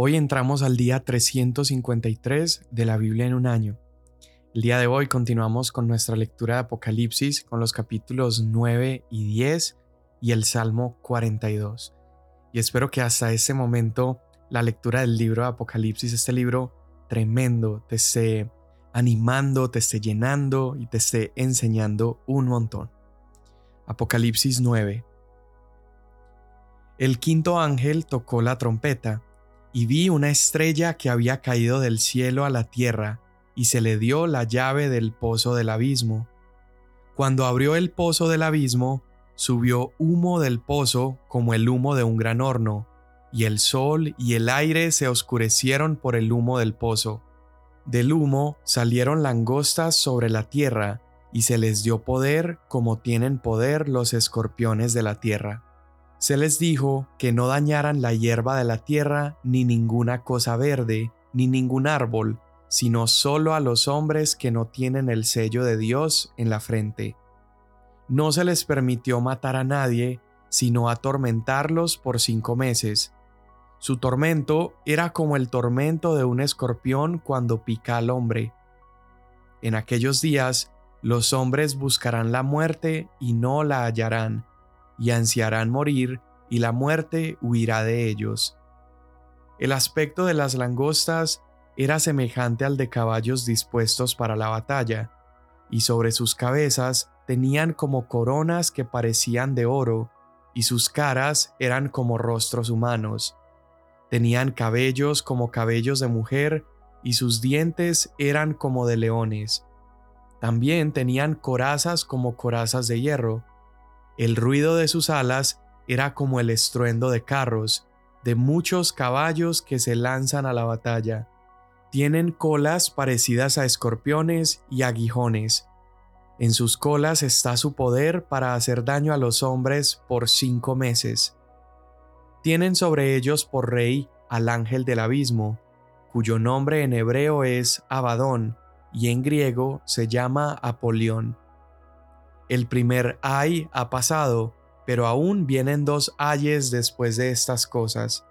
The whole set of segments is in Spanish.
Hoy entramos al día 353 de la Biblia en un año. El día de hoy continuamos con nuestra lectura de Apocalipsis con los capítulos 9 y 10 y el Salmo 42. Y espero que hasta este momento la lectura del libro de Apocalipsis, este libro tremendo, te esté animando, te esté llenando y te esté enseñando un montón. Apocalipsis 9. El quinto ángel tocó la trompeta, y vi una estrella que había caído del cielo a la tierra, y se le dio la llave del pozo del abismo. Cuando abrió el pozo del abismo, subió humo del pozo como el humo de un gran horno, y el sol y el aire se oscurecieron por el humo del pozo. Del humo salieron langostas sobre la tierra, y se les dio poder como tienen poder los escorpiones de la tierra. Se les dijo que no dañaran la hierba de la tierra, ni ninguna cosa verde, ni ningún árbol, sino solo a los hombres que no tienen el sello de Dios en la frente. No se les permitió matar a nadie, sino atormentarlos por cinco meses. Su tormento era como el tormento de un escorpión cuando pica al hombre. En aquellos días, los hombres buscarán la muerte y no la hallarán y ansiarán morir, y la muerte huirá de ellos. El aspecto de las langostas era semejante al de caballos dispuestos para la batalla, y sobre sus cabezas tenían como coronas que parecían de oro, y sus caras eran como rostros humanos. Tenían cabellos como cabellos de mujer, y sus dientes eran como de leones. También tenían corazas como corazas de hierro, el ruido de sus alas era como el estruendo de carros, de muchos caballos que se lanzan a la batalla. Tienen colas parecidas a escorpiones y aguijones. En sus colas está su poder para hacer daño a los hombres por cinco meses. Tienen sobre ellos por rey al ángel del abismo, cuyo nombre en hebreo es Abadón y en griego se llama Apolión el primer ay ha pasado, pero aún vienen dos ayes después de estas cosas.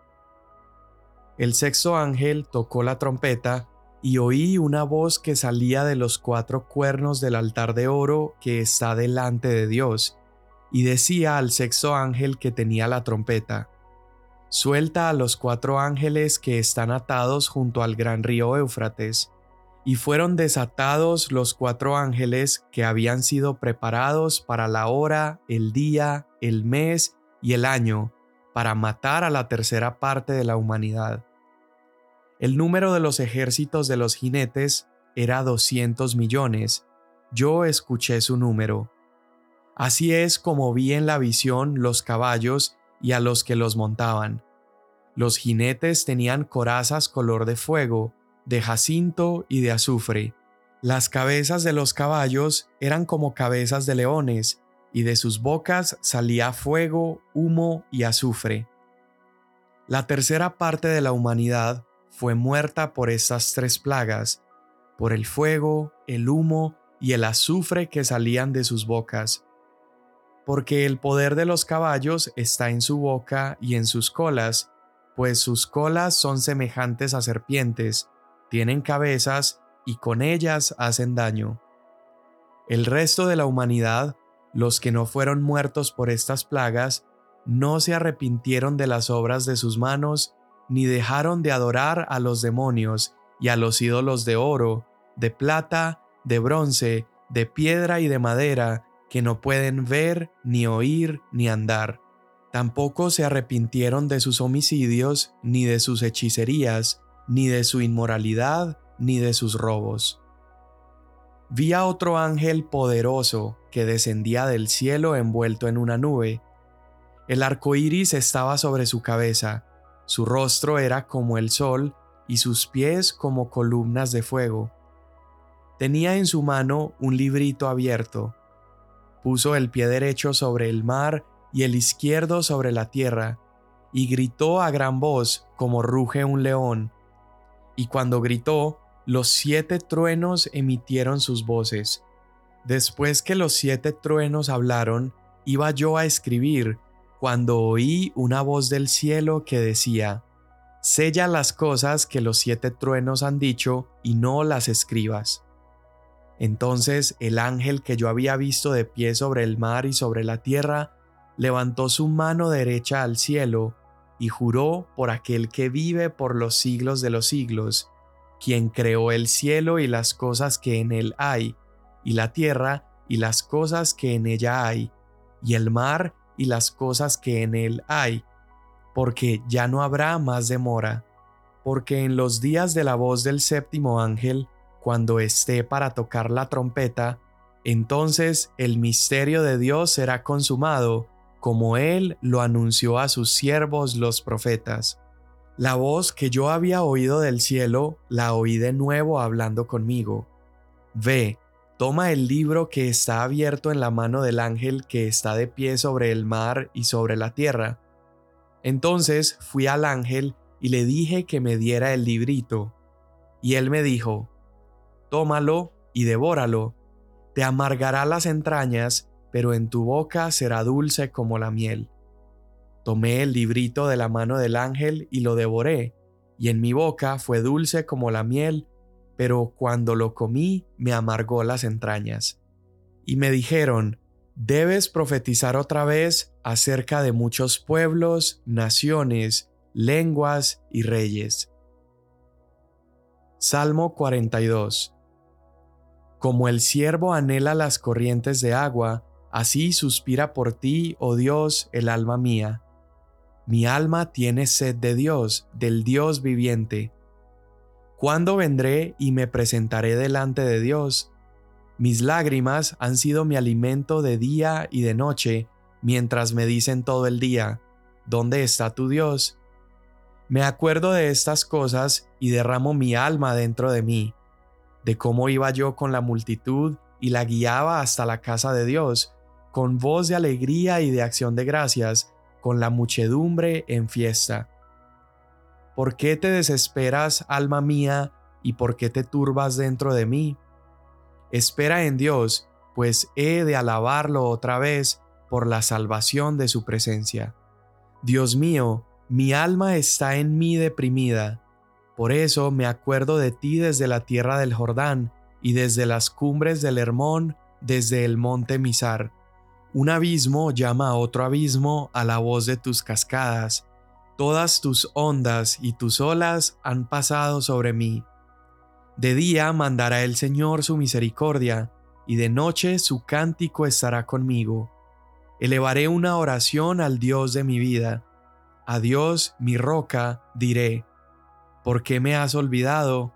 El sexto ángel tocó la trompeta y oí una voz que salía de los cuatro cuernos del altar de oro que está delante de Dios, y decía al sexto ángel que tenía la trompeta, Suelta a los cuatro ángeles que están atados junto al gran río Éufrates y fueron desatados los cuatro ángeles que habían sido preparados para la hora, el día, el mes y el año, para matar a la tercera parte de la humanidad. El número de los ejércitos de los jinetes era 200 millones. Yo escuché su número. Así es como vi en la visión los caballos y a los que los montaban. Los jinetes tenían corazas color de fuego, de jacinto y de azufre. Las cabezas de los caballos eran como cabezas de leones, y de sus bocas salía fuego, humo y azufre. La tercera parte de la humanidad fue muerta por estas tres plagas, por el fuego, el humo y el azufre que salían de sus bocas. Porque el poder de los caballos está en su boca y en sus colas, pues sus colas son semejantes a serpientes, tienen cabezas y con ellas hacen daño. El resto de la humanidad, los que no fueron muertos por estas plagas, no se arrepintieron de las obras de sus manos, ni dejaron de adorar a los demonios y a los ídolos de oro, de plata, de bronce, de piedra y de madera, que no pueden ver, ni oír, ni andar. Tampoco se arrepintieron de sus homicidios, ni de sus hechicerías, ni de su inmoralidad, ni de sus robos. Vi a otro ángel poderoso que descendía del cielo envuelto en una nube. El arco iris estaba sobre su cabeza, su rostro era como el sol y sus pies como columnas de fuego. Tenía en su mano un librito abierto. Puso el pie derecho sobre el mar y el izquierdo sobre la tierra, y gritó a gran voz como ruge un león y cuando gritó, los siete truenos emitieron sus voces. Después que los siete truenos hablaron, iba yo a escribir, cuando oí una voz del cielo que decía, sella las cosas que los siete truenos han dicho y no las escribas. Entonces el ángel que yo había visto de pie sobre el mar y sobre la tierra, levantó su mano derecha al cielo y juró por aquel que vive por los siglos de los siglos, quien creó el cielo y las cosas que en él hay, y la tierra y las cosas que en ella hay, y el mar y las cosas que en él hay, porque ya no habrá más demora, porque en los días de la voz del séptimo ángel, cuando esté para tocar la trompeta, entonces el misterio de Dios será consumado, como él lo anunció a sus siervos los profetas. La voz que yo había oído del cielo, la oí de nuevo hablando conmigo. Ve, toma el libro que está abierto en la mano del ángel que está de pie sobre el mar y sobre la tierra. Entonces fui al ángel y le dije que me diera el librito. Y él me dijo, Tómalo y devóralo, te amargará las entrañas, pero en tu boca será dulce como la miel. Tomé el librito de la mano del ángel y lo devoré, y en mi boca fue dulce como la miel, pero cuando lo comí me amargó las entrañas. Y me dijeron, debes profetizar otra vez acerca de muchos pueblos, naciones, lenguas y reyes. Salmo 42 Como el siervo anhela las corrientes de agua, así suspira por ti, oh Dios, el alma mía. Mi alma tiene sed de Dios, del Dios viviente. ¿Cuándo vendré y me presentaré delante de Dios? Mis lágrimas han sido mi alimento de día y de noche, mientras me dicen todo el día, ¿dónde está tu Dios? Me acuerdo de estas cosas y derramo mi alma dentro de mí, de cómo iba yo con la multitud y la guiaba hasta la casa de Dios, con voz de alegría y de acción de gracias, con la muchedumbre en fiesta. ¿Por qué te desesperas, alma mía, y por qué te turbas dentro de mí? Espera en Dios, pues he de alabarlo otra vez por la salvación de su presencia. Dios mío, mi alma está en mí deprimida. Por eso me acuerdo de ti desde la tierra del Jordán y desde las cumbres del Hermón, desde el monte Misar. Un abismo llama a otro abismo a la voz de tus cascadas. Todas tus ondas y tus olas han pasado sobre mí. De día mandará el Señor su misericordia, y de noche su cántico estará conmigo. Elevaré una oración al Dios de mi vida. A Dios, mi roca, diré, ¿por qué me has olvidado?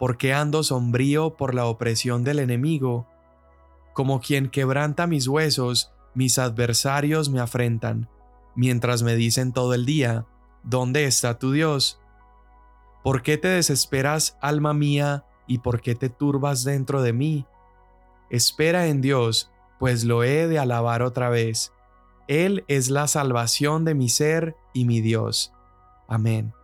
¿Por qué ando sombrío por la opresión del enemigo? Como quien quebranta mis huesos, mis adversarios me afrentan, mientras me dicen todo el día, ¿Dónde está tu Dios? ¿Por qué te desesperas, alma mía, y por qué te turbas dentro de mí? Espera en Dios, pues lo he de alabar otra vez. Él es la salvación de mi ser y mi Dios. Amén.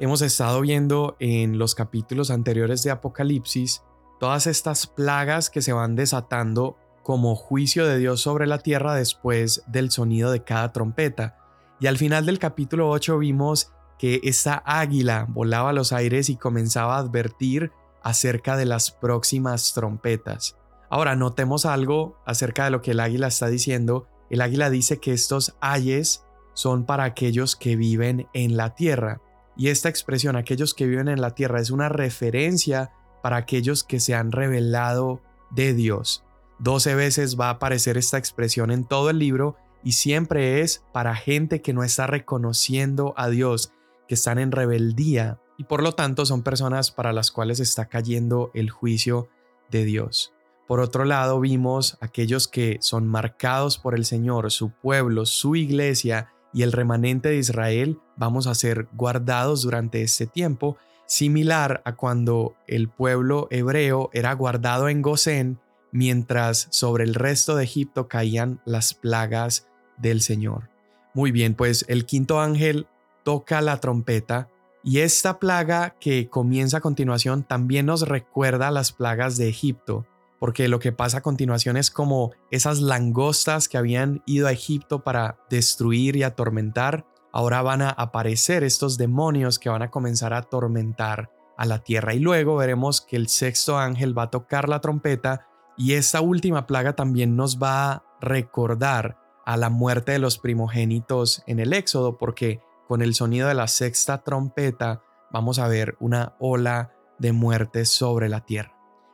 Hemos estado viendo en los capítulos anteriores de Apocalipsis todas estas plagas que se van desatando como juicio de Dios sobre la tierra después del sonido de cada trompeta. Y al final del capítulo 8 vimos que esa águila volaba a los aires y comenzaba a advertir acerca de las próximas trompetas. Ahora notemos algo acerca de lo que el águila está diciendo. El águila dice que estos ayes son para aquellos que viven en la tierra. Y esta expresión, aquellos que viven en la tierra, es una referencia para aquellos que se han revelado de Dios. Doce veces va a aparecer esta expresión en todo el libro y siempre es para gente que no está reconociendo a Dios, que están en rebeldía y por lo tanto son personas para las cuales está cayendo el juicio de Dios. Por otro lado, vimos aquellos que son marcados por el Señor, su pueblo, su iglesia y el remanente de Israel, vamos a ser guardados durante este tiempo, similar a cuando el pueblo hebreo era guardado en Gosén, mientras sobre el resto de Egipto caían las plagas del Señor. Muy bien, pues el quinto ángel toca la trompeta y esta plaga que comienza a continuación también nos recuerda las plagas de Egipto, porque lo que pasa a continuación es como esas langostas que habían ido a Egipto para destruir y atormentar. ahora van a aparecer estos demonios que van a comenzar a atormentar a la tierra. Y luego veremos que el sexto ángel va a tocar la trompeta y esta última plaga también nos va a recordar a la muerte de los primogénitos en el Éxodo, porque con el sonido de la sexta trompeta vamos a ver una ola de muerte sobre la tierra.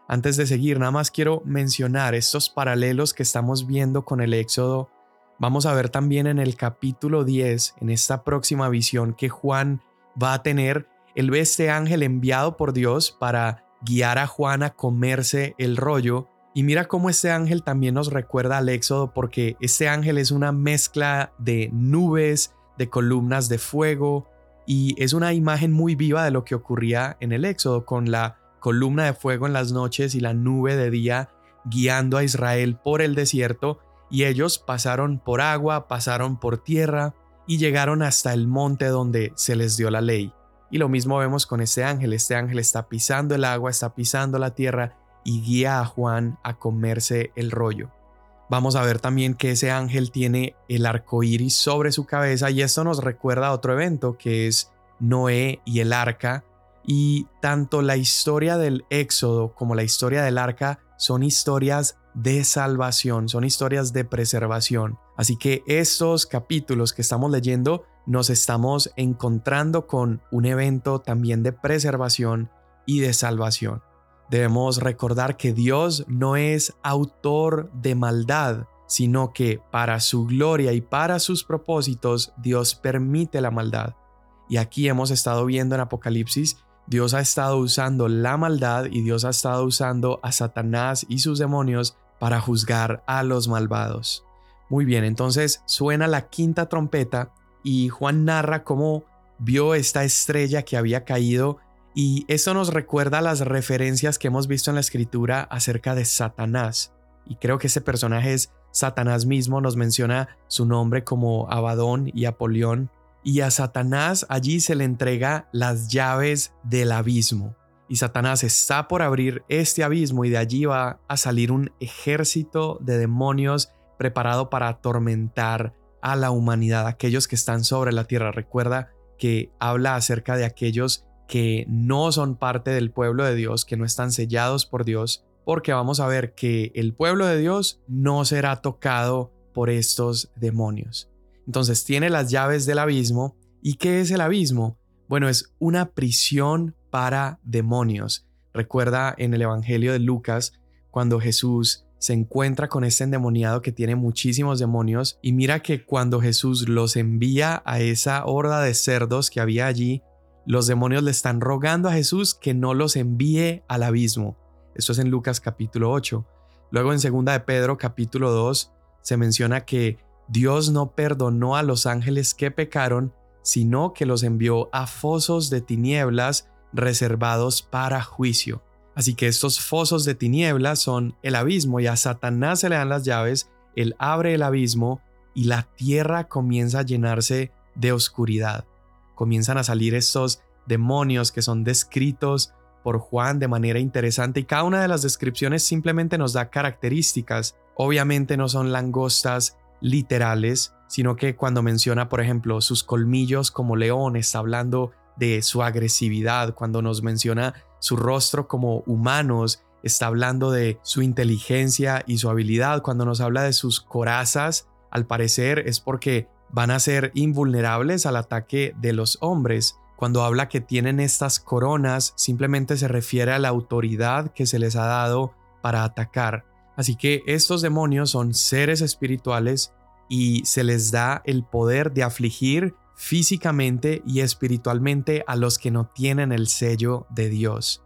Antes de seguir, nada más quiero mencionar estos paralelos que estamos viendo con el Éxodo Vamos a ver también en el capítulo 10, en esta próxima visión que Juan va a tener, él ve este ángel enviado por Dios para guiar a Juan a comerse el rollo. Y mira cómo este ángel también nos recuerda al Éxodo porque este ángel es una mezcla de nubes, de columnas de fuego y es una imagen muy viva de lo que ocurría en el Éxodo con la columna de fuego en las noches y la nube de día guiando a Israel por el desierto y ellos pasaron por agua, pasaron por tierra y llegaron hasta el monte donde se les dio la ley. Y lo mismo vemos con este ángel, este ángel está pisando el agua, está pisando la tierra y guía a Juan a comerse el rollo. Vamos a ver también que ese ángel tiene el arco iris sobre su cabeza y esto nos recuerda a otro evento que es Noé y el arca. Y tanto la historia del Éxodo como la historia del arca son historias de salvación, son historias de preservación. Así que estos capítulos que estamos leyendo nos estamos encontrando con un evento también de preservación y de salvación. Debemos recordar que Dios no es autor de maldad, sino que para su gloria y para sus propósitos Dios permite la maldad. Y aquí hemos estado viendo en Apocalipsis Dios ha estado usando la maldad y Dios ha estado usando a Satanás y sus demonios para juzgar a los malvados. Muy bien, entonces suena la quinta trompeta y Juan narra cómo vio esta estrella que había caído y esto nos recuerda las referencias que hemos visto en la escritura acerca de Satanás. Y creo que ese personaje es Satanás mismo, nos menciona su nombre como Abadón y Apolión y a Satanás allí se le entrega las llaves del abismo. Y Satanás está por abrir este abismo y de allí va a salir un ejército de demonios preparado para atormentar a la humanidad, aquellos que están sobre la tierra. Recuerda que habla acerca de aquellos que no son parte del pueblo de Dios, que no están sellados por Dios, porque vamos a ver que el pueblo de Dios no será tocado por estos demonios. Entonces tiene las llaves del abismo. ¿Y qué es el abismo? Bueno, es una prisión para demonios. Recuerda en el Evangelio de Lucas cuando Jesús se encuentra con este endemoniado que tiene muchísimos demonios y mira que cuando Jesús los envía a esa horda de cerdos que había allí, los demonios le están rogando a Jesús que no los envíe al abismo. Esto es en Lucas capítulo 8. Luego en segunda de Pedro capítulo 2 se menciona que Dios no perdonó a los ángeles que pecaron, sino que los envió a fosos de tinieblas reservados para juicio. Así que estos fosos de tinieblas son el abismo y a Satanás se le dan las llaves, él abre el abismo y la tierra comienza a llenarse de oscuridad. Comienzan a salir estos demonios que son descritos por Juan de manera interesante y cada una de las descripciones simplemente nos da características. Obviamente no son langostas literales, sino que cuando menciona, por ejemplo, sus colmillos como león, está hablando de su agresividad, cuando nos menciona su rostro como humanos, está hablando de su inteligencia y su habilidad, cuando nos habla de sus corazas, al parecer es porque van a ser invulnerables al ataque de los hombres. Cuando habla que tienen estas coronas, simplemente se refiere a la autoridad que se les ha dado para atacar. Así que estos demonios son seres espirituales y se les da el poder de afligir físicamente y espiritualmente a los que no tienen el sello de Dios.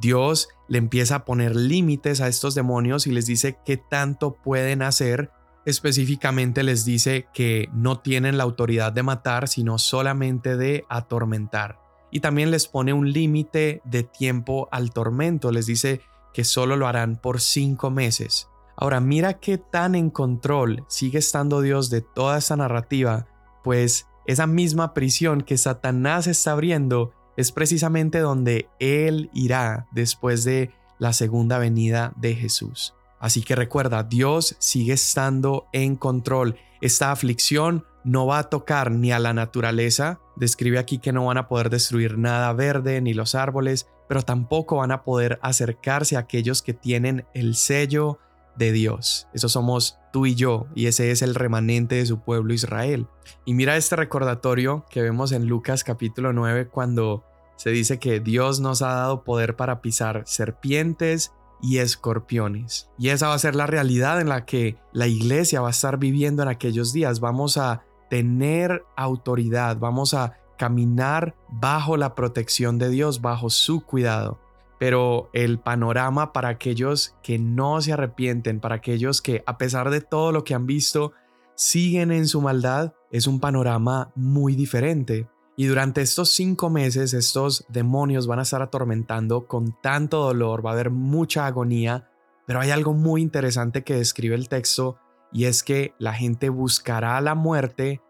Dios le empieza a poner límites a estos demonios y les dice qué tanto pueden hacer. Específicamente les dice que no tienen la autoridad de matar, sino solamente de atormentar. Y también les pone un límite de tiempo al tormento. Les dice que solo lo harán por cinco meses. Ahora mira qué tan en control sigue estando Dios de toda esta narrativa, pues esa misma prisión que Satanás está abriendo es precisamente donde Él irá después de la segunda venida de Jesús. Así que recuerda, Dios sigue estando en control. Esta aflicción no va a tocar ni a la naturaleza, describe aquí que no van a poder destruir nada verde ni los árboles, pero tampoco van a poder acercarse a aquellos que tienen el sello de Dios. Eso somos tú y yo, y ese es el remanente de su pueblo Israel. Y mira este recordatorio que vemos en Lucas capítulo 9 cuando se dice que Dios nos ha dado poder para pisar serpientes y escorpiones. Y esa va a ser la realidad en la que la iglesia va a estar viviendo en aquellos días. Vamos a tener autoridad, vamos a caminar bajo la protección de Dios, bajo su cuidado. Pero el panorama para aquellos que no se arrepienten, para aquellos que a pesar de todo lo que han visto, siguen en su maldad, es un panorama muy diferente. Y durante estos cinco meses estos demonios van a estar atormentando con tanto dolor, va a haber mucha agonía, pero hay algo muy interesante que describe el texto y es que la gente buscará la muerte,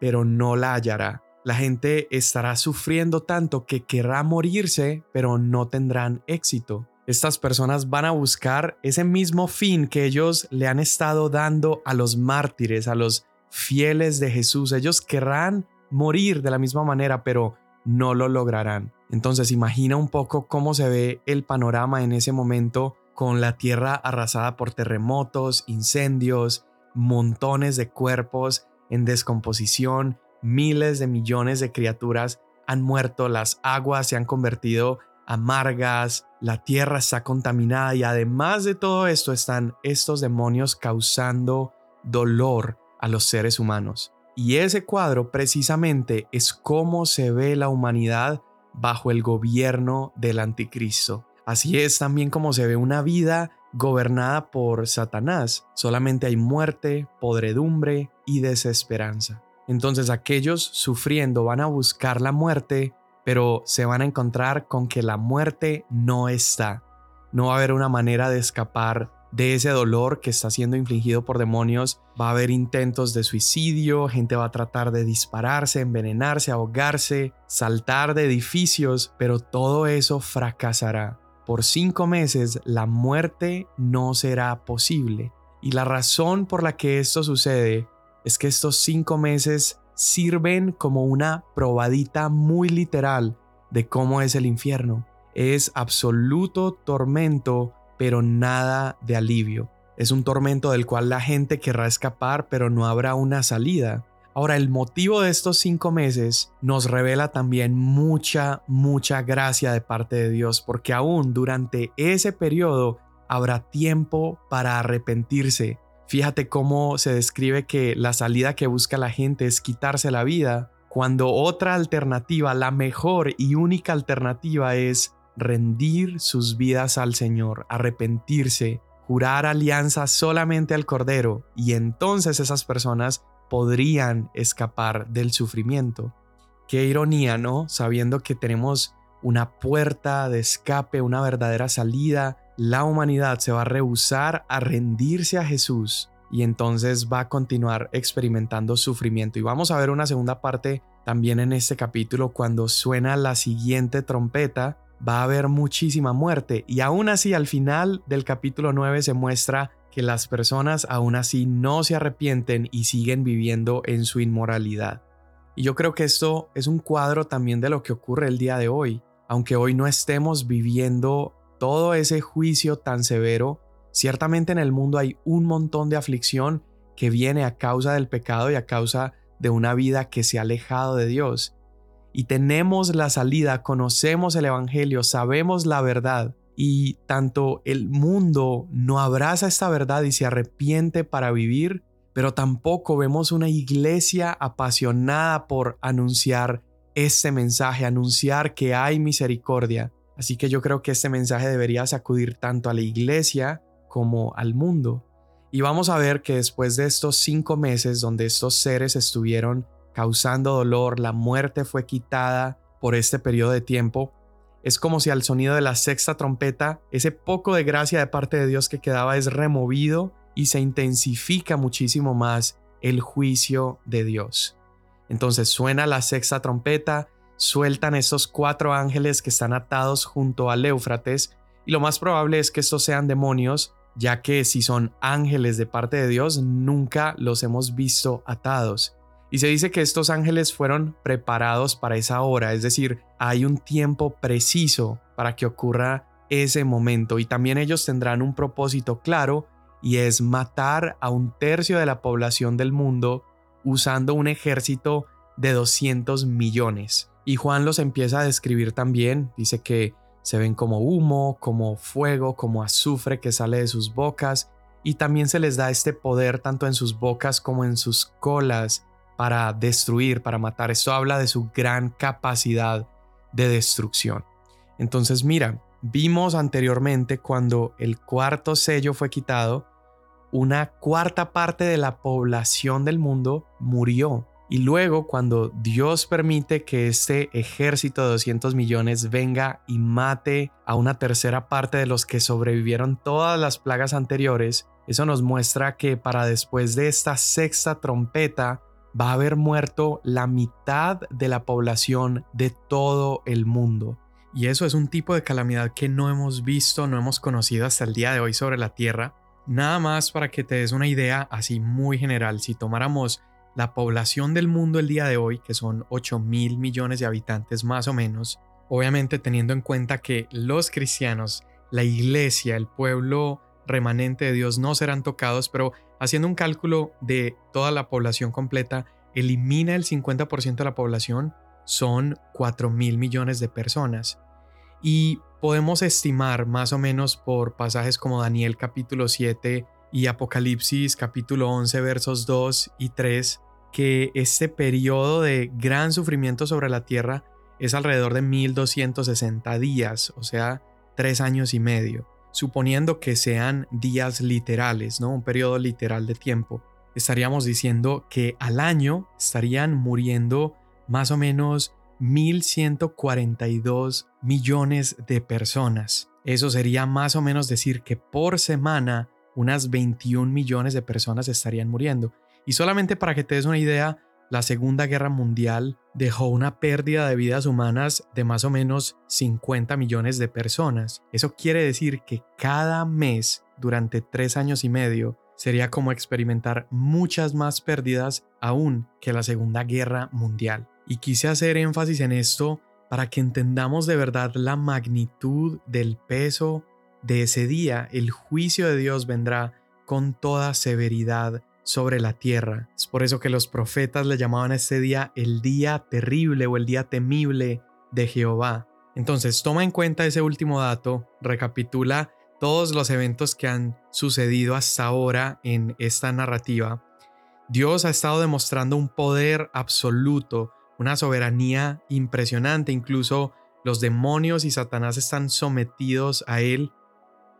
pero no la hallará. La gente estará sufriendo tanto que querrá morirse, pero no tendrán éxito. Estas personas van a buscar ese mismo fin que ellos le han estado dando a los mártires, a los fieles de Jesús. Ellos querrán morir de la misma manera, pero no lo lograrán. Entonces imagina un poco cómo se ve el panorama en ese momento con la tierra arrasada por terremotos, incendios, montones de cuerpos en descomposición, miles de millones de criaturas han muerto, las aguas se han convertido amargas, la tierra está contaminada y además de todo esto están estos demonios causando dolor a los seres humanos. Y ese cuadro precisamente es cómo se ve la humanidad bajo el gobierno del anticristo. Así es también como se ve una vida gobernada por Satanás. Solamente hay muerte, podredumbre y desesperanza. Entonces aquellos sufriendo van a buscar la muerte, pero se van a encontrar con que la muerte no está. No va a haber una manera de escapar de ese dolor que está siendo infligido por demonios. Va a haber intentos de suicidio, gente va a tratar de dispararse, envenenarse, ahogarse, saltar de edificios, pero todo eso fracasará por cinco meses la muerte no será posible. Y la razón por la que esto sucede es que estos cinco meses sirven como una probadita muy literal de cómo es el infierno. Es absoluto tormento, pero nada de alivio. Es un tormento del cual la gente querrá escapar, pero no habrá una salida. Ahora, el motivo de estos cinco meses nos revela también mucha, mucha gracia de parte de Dios, porque aún durante ese periodo habrá tiempo para arrepentirse. Fíjate cómo se describe que la salida que busca la gente es quitarse la vida, cuando otra alternativa, la mejor y única alternativa es rendir sus vidas al Señor, arrepentirse, jurar alianza solamente al Cordero, y entonces esas personas podrían escapar del sufrimiento. Qué ironía, ¿no? Sabiendo que tenemos una puerta de escape, una verdadera salida, la humanidad se va a rehusar a rendirse a Jesús y entonces va a continuar experimentando sufrimiento. Y vamos a ver una segunda parte también en este capítulo cuando suena la siguiente trompeta, va a haber muchísima muerte y aún así al final del capítulo 9 se muestra que las personas aún así no se arrepienten y siguen viviendo en su inmoralidad. Y yo creo que esto es un cuadro también de lo que ocurre el día de hoy. Aunque hoy no estemos viviendo todo ese juicio tan severo, ciertamente en el mundo hay un montón de aflicción que viene a causa del pecado y a causa de una vida que se ha alejado de Dios. Y tenemos la salida, conocemos el Evangelio, sabemos la verdad, y tanto el mundo no abraza esta verdad y se arrepiente para vivir, pero tampoco vemos una iglesia apasionada por anunciar este mensaje, anunciar que hay misericordia. Así que yo creo que este mensaje debería sacudir tanto a la iglesia como al mundo. Y vamos a ver que después de estos cinco meses donde estos seres estuvieron causando dolor, la muerte fue quitada por este periodo de tiempo, es como si al sonido de la sexta trompeta, ese poco de gracia de parte de Dios que quedaba es removido y se intensifica muchísimo más el juicio de Dios. Entonces suena la sexta trompeta, sueltan estos cuatro ángeles que están atados junto al Éufrates, y lo más probable es que estos sean demonios, ya que si son ángeles de parte de Dios, nunca los hemos visto atados. Y se dice que estos ángeles fueron preparados para esa hora, es decir, hay un tiempo preciso para que ocurra ese momento y también ellos tendrán un propósito claro y es matar a un tercio de la población del mundo usando un ejército de 200 millones. Y Juan los empieza a describir también, dice que se ven como humo, como fuego, como azufre que sale de sus bocas, y también se les da este poder tanto en sus bocas como en sus colas para destruir, para matar. Esto habla de su gran capacidad de destrucción. Entonces mira, vimos anteriormente cuando el cuarto sello fue quitado, una cuarta parte de la población del mundo murió y luego cuando Dios permite que este ejército de 200 millones venga y mate a una tercera parte de los que sobrevivieron todas las plagas anteriores, eso nos muestra que para después de esta sexta trompeta va a haber muerto la mitad de la población de todo el mundo. Y eso es un tipo de calamidad que no hemos visto, no hemos conocido hasta el día de hoy sobre la Tierra. Nada más para que te des una idea así muy general, si tomáramos la población del mundo el día de hoy, que son 8 mil millones de habitantes más o menos, obviamente teniendo en cuenta que los cristianos, la iglesia, el pueblo remanente de Dios no serán tocados, pero haciendo un cálculo de toda la población completa, elimina el 50% de la población, son 4 mil millones de personas. Y podemos estimar más o menos por pasajes como Daniel capítulo 7 y Apocalipsis capítulo 11 versos 2 y 3 que este periodo de gran sufrimiento sobre la tierra es alrededor de 1260 días, o sea, tres años y medio, suponiendo que sean días literales, ¿no? Un periodo literal de tiempo. Estaríamos diciendo que al año estarían muriendo más o menos 1.142 millones de personas. Eso sería más o menos decir que por semana unas 21 millones de personas estarían muriendo. Y solamente para que te des una idea, la Segunda Guerra Mundial dejó una pérdida de vidas humanas de más o menos 50 millones de personas. Eso quiere decir que cada mes, durante tres años y medio, sería como experimentar muchas más pérdidas aún que la Segunda Guerra Mundial. Y quise hacer énfasis en esto para que entendamos de verdad la magnitud del peso de ese día. El juicio de Dios vendrá con toda severidad sobre la tierra. Es por eso que los profetas le llamaban a este día el día terrible o el día temible de Jehová. Entonces toma en cuenta ese último dato, recapitula todos los eventos que han sucedido hasta ahora en esta narrativa. Dios ha estado demostrando un poder absoluto, una soberanía impresionante, incluso los demonios y Satanás están sometidos a él.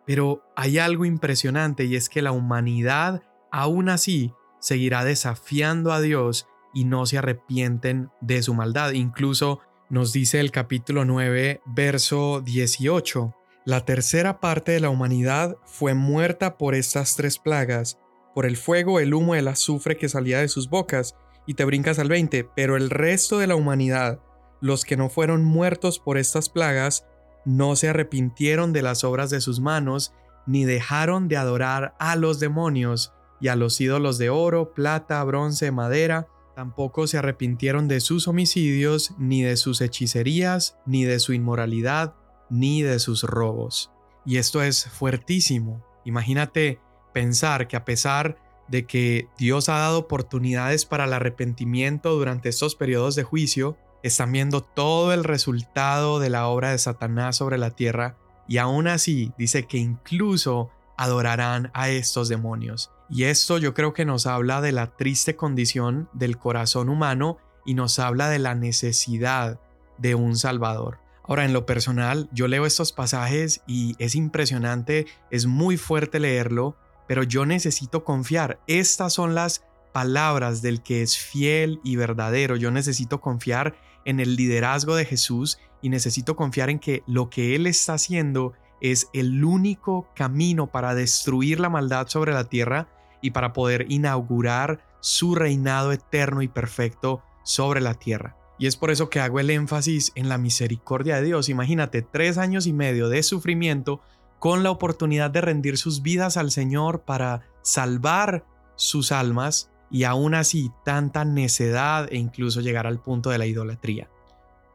Pero hay algo impresionante y es que la humanidad aún así seguirá desafiando a Dios y no se arrepienten de su maldad. Incluso nos dice el capítulo 9, verso 18, la tercera parte de la humanidad fue muerta por estas tres plagas, por el fuego, el humo, el azufre que salía de sus bocas, y te brincas al 20, pero el resto de la humanidad, los que no fueron muertos por estas plagas, no se arrepintieron de las obras de sus manos, ni dejaron de adorar a los demonios y a los ídolos de oro, plata, bronce, madera, tampoco se arrepintieron de sus homicidios, ni de sus hechicerías, ni de su inmoralidad, ni de sus robos. Y esto es fuertísimo. Imagínate pensar que a pesar de que Dios ha dado oportunidades para el arrepentimiento durante estos periodos de juicio, están viendo todo el resultado de la obra de Satanás sobre la tierra y aún así dice que incluso adorarán a estos demonios. Y esto yo creo que nos habla de la triste condición del corazón humano y nos habla de la necesidad de un Salvador. Ahora, en lo personal, yo leo estos pasajes y es impresionante, es muy fuerte leerlo, pero yo necesito confiar. Estas son las palabras del que es fiel y verdadero. Yo necesito confiar en el liderazgo de Jesús y necesito confiar en que lo que Él está haciendo es el único camino para destruir la maldad sobre la tierra y para poder inaugurar su reinado eterno y perfecto sobre la tierra. Y es por eso que hago el énfasis en la misericordia de Dios. Imagínate, tres años y medio de sufrimiento con la oportunidad de rendir sus vidas al Señor para salvar sus almas y aún así tanta necedad e incluso llegar al punto de la idolatría.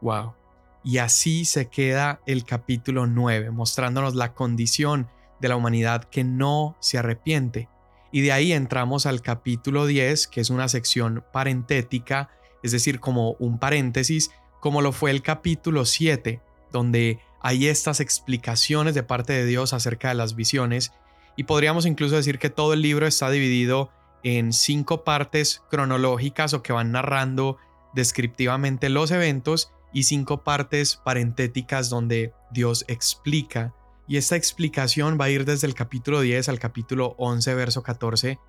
Wow. Y así se queda el capítulo 9, mostrándonos la condición de la humanidad que no se arrepiente. Y de ahí entramos al capítulo 10, que es una sección parentética, es decir, como un paréntesis, como lo fue el capítulo 7, donde hay estas explicaciones de parte de Dios acerca de las visiones. Y podríamos incluso decir que todo el libro está dividido en cinco partes cronológicas o que van narrando descriptivamente los eventos y cinco partes parentéticas donde Dios explica. Y esta explicación va a ir desde el capítulo 10 al capítulo 11, verso 14,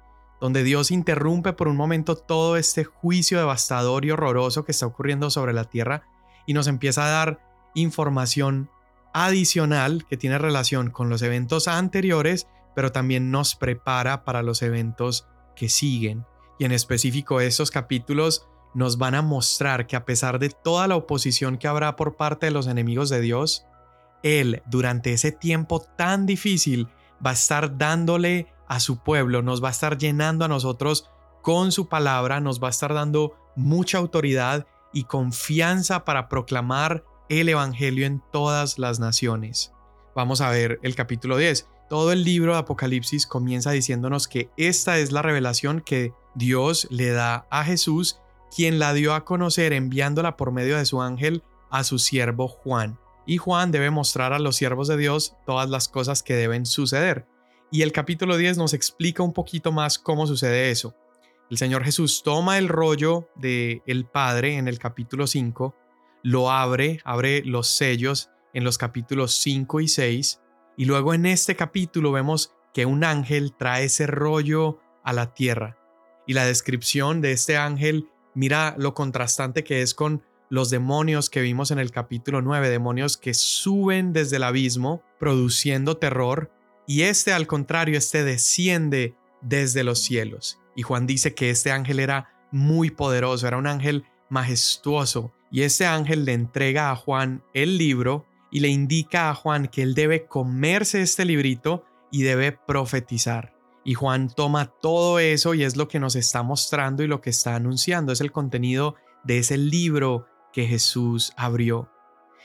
donde Dios interrumpe por un momento todo este juicio devastador y horroroso que está ocurriendo sobre la tierra y nos empieza a dar información adicional que tiene relación con los eventos anteriores, pero también nos prepara para los eventos que siguen. Y en específico estos capítulos nos van a mostrar que a pesar de toda la oposición que habrá por parte de los enemigos de Dios, Él durante ese tiempo tan difícil va a estar dándole a su pueblo, nos va a estar llenando a nosotros con su palabra, nos va a estar dando mucha autoridad y confianza para proclamar el Evangelio en todas las naciones. Vamos a ver el capítulo 10. Todo el libro de Apocalipsis comienza diciéndonos que esta es la revelación que Dios le da a Jesús quien la dio a conocer enviándola por medio de su ángel a su siervo Juan. Y Juan debe mostrar a los siervos de Dios todas las cosas que deben suceder. Y el capítulo 10 nos explica un poquito más cómo sucede eso. El Señor Jesús toma el rollo de el Padre en el capítulo 5, lo abre, abre los sellos en los capítulos 5 y 6, y luego en este capítulo vemos que un ángel trae ese rollo a la tierra. Y la descripción de este ángel Mira lo contrastante que es con los demonios que vimos en el capítulo 9, demonios que suben desde el abismo produciendo terror, y este al contrario, este desciende desde los cielos. Y Juan dice que este ángel era muy poderoso, era un ángel majestuoso, y este ángel le entrega a Juan el libro y le indica a Juan que él debe comerse este librito y debe profetizar. Y Juan toma todo eso y es lo que nos está mostrando y lo que está anunciando. Es el contenido de ese libro que Jesús abrió.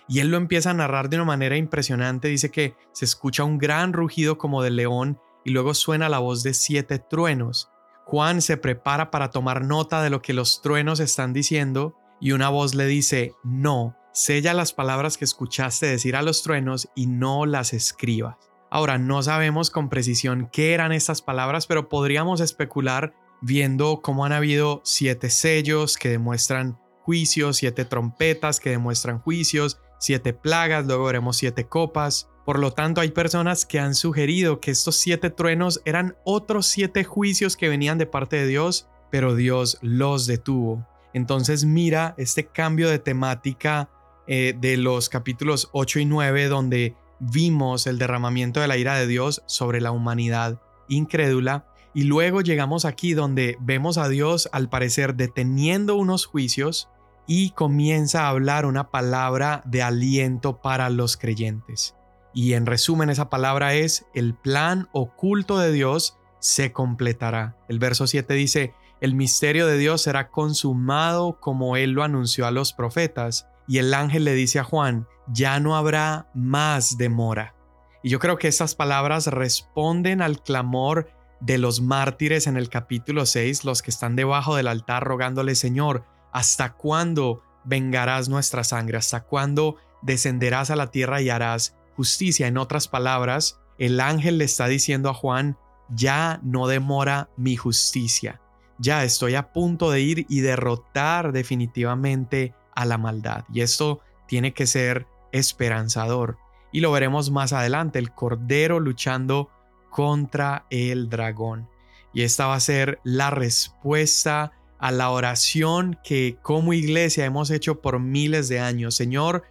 Y él lo empieza a narrar de una manera impresionante. Dice que se escucha un gran rugido como de león y luego suena la voz de siete truenos. Juan se prepara para tomar nota de lo que los truenos están diciendo y una voz le dice, no, sella las palabras que escuchaste decir a los truenos y no las escribas. Ahora, no sabemos con precisión qué eran estas palabras, pero podríamos especular viendo cómo han habido siete sellos que demuestran juicios, siete trompetas que demuestran juicios, siete plagas, luego veremos siete copas. Por lo tanto, hay personas que han sugerido que estos siete truenos eran otros siete juicios que venían de parte de Dios, pero Dios los detuvo. Entonces mira este cambio de temática eh, de los capítulos 8 y 9 donde vimos el derramamiento de la ira de Dios sobre la humanidad incrédula y luego llegamos aquí donde vemos a Dios al parecer deteniendo unos juicios y comienza a hablar una palabra de aliento para los creyentes. Y en resumen esa palabra es el plan oculto de Dios se completará. El verso 7 dice, el misterio de Dios será consumado como Él lo anunció a los profetas. Y el ángel le dice a Juan, ya no habrá más demora. Y yo creo que estas palabras responden al clamor de los mártires en el capítulo 6, los que están debajo del altar rogándole, Señor, ¿hasta cuándo vengarás nuestra sangre? ¿Hasta cuándo descenderás a la tierra y harás justicia? En otras palabras, el ángel le está diciendo a Juan, ya no demora mi justicia, ya estoy a punto de ir y derrotar definitivamente a la maldad. Y esto tiene que ser esperanzador. Y lo veremos más adelante, el Cordero luchando contra el dragón. Y esta va a ser la respuesta a la oración que como iglesia hemos hecho por miles de años. Señor,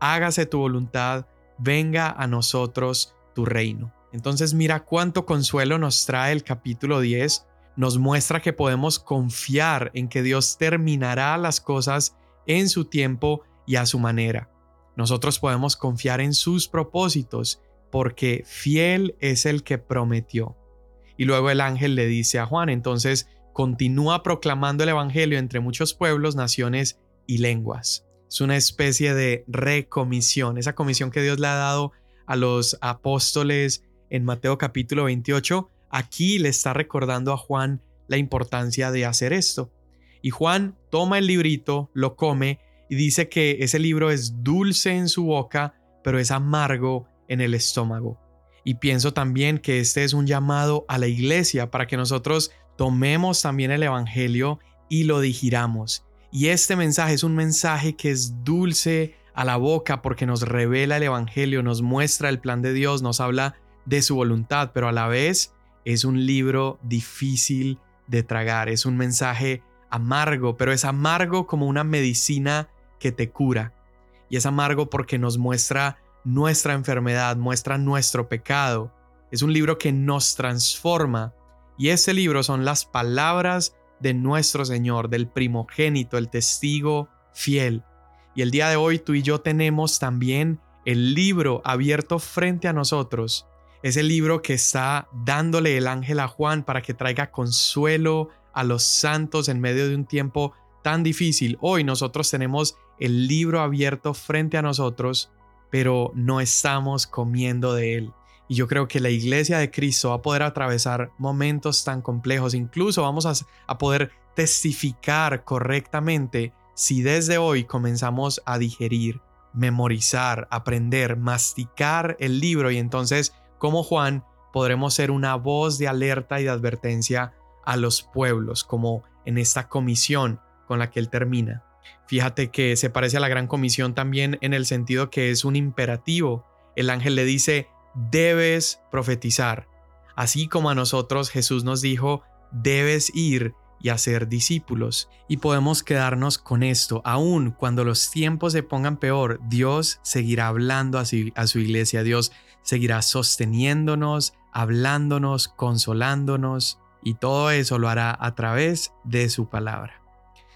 hágase tu voluntad, venga a nosotros tu reino. Entonces mira cuánto consuelo nos trae el capítulo 10. Nos muestra que podemos confiar en que Dios terminará las cosas en su tiempo y a su manera. Nosotros podemos confiar en sus propósitos porque fiel es el que prometió. Y luego el ángel le dice a Juan, entonces continúa proclamando el Evangelio entre muchos pueblos, naciones y lenguas. Es una especie de recomisión, esa comisión que Dios le ha dado a los apóstoles en Mateo capítulo 28. Aquí le está recordando a Juan la importancia de hacer esto. Y Juan toma el librito, lo come y dice que ese libro es dulce en su boca, pero es amargo en el estómago. Y pienso también que este es un llamado a la iglesia para que nosotros tomemos también el Evangelio y lo digiramos. Y este mensaje es un mensaje que es dulce a la boca porque nos revela el Evangelio, nos muestra el plan de Dios, nos habla de su voluntad, pero a la vez es un libro difícil de tragar, es un mensaje amargo, pero es amargo como una medicina que te cura. Y es amargo porque nos muestra nuestra enfermedad, muestra nuestro pecado. Es un libro que nos transforma. Y ese libro son las palabras de nuestro Señor, del primogénito, el testigo fiel. Y el día de hoy tú y yo tenemos también el libro abierto frente a nosotros. Es el libro que está dándole el ángel a Juan para que traiga consuelo a los santos en medio de un tiempo tan difícil. Hoy nosotros tenemos el libro abierto frente a nosotros, pero no estamos comiendo de él. Y yo creo que la iglesia de Cristo va a poder atravesar momentos tan complejos, incluso vamos a, a poder testificar correctamente si desde hoy comenzamos a digerir, memorizar, aprender, masticar el libro y entonces como Juan podremos ser una voz de alerta y de advertencia a los pueblos, como en esta comisión con la que él termina. Fíjate que se parece a la gran comisión también en el sentido que es un imperativo. El ángel le dice, debes profetizar. Así como a nosotros Jesús nos dijo, debes ir y hacer discípulos. Y podemos quedarnos con esto, aun cuando los tiempos se pongan peor, Dios seguirá hablando a su, su iglesia, Dios seguirá sosteniéndonos, hablándonos, consolándonos, y todo eso lo hará a través de su palabra.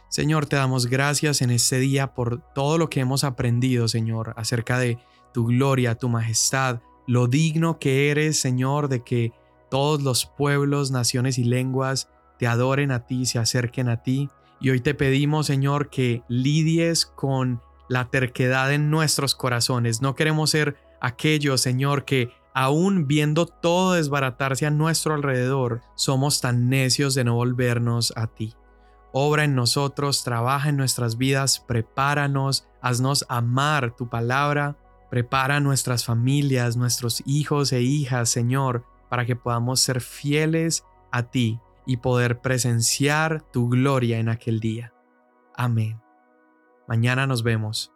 Señor, te damos gracias en este día por todo lo que hemos aprendido, Señor, acerca de tu gloria, tu majestad, lo digno que eres, Señor, de que todos los pueblos, naciones y lenguas te adoren a ti, se acerquen a ti. Y hoy te pedimos, Señor, que lidies con la terquedad en nuestros corazones. No queremos ser aquellos, Señor, que aún viendo todo desbaratarse a nuestro alrededor, somos tan necios de no volvernos a ti. Obra en nosotros, trabaja en nuestras vidas, prepáranos, haznos amar tu palabra, prepara nuestras familias, nuestros hijos e hijas, Señor, para que podamos ser fieles a ti y poder presenciar tu gloria en aquel día. Amén. Mañana nos vemos.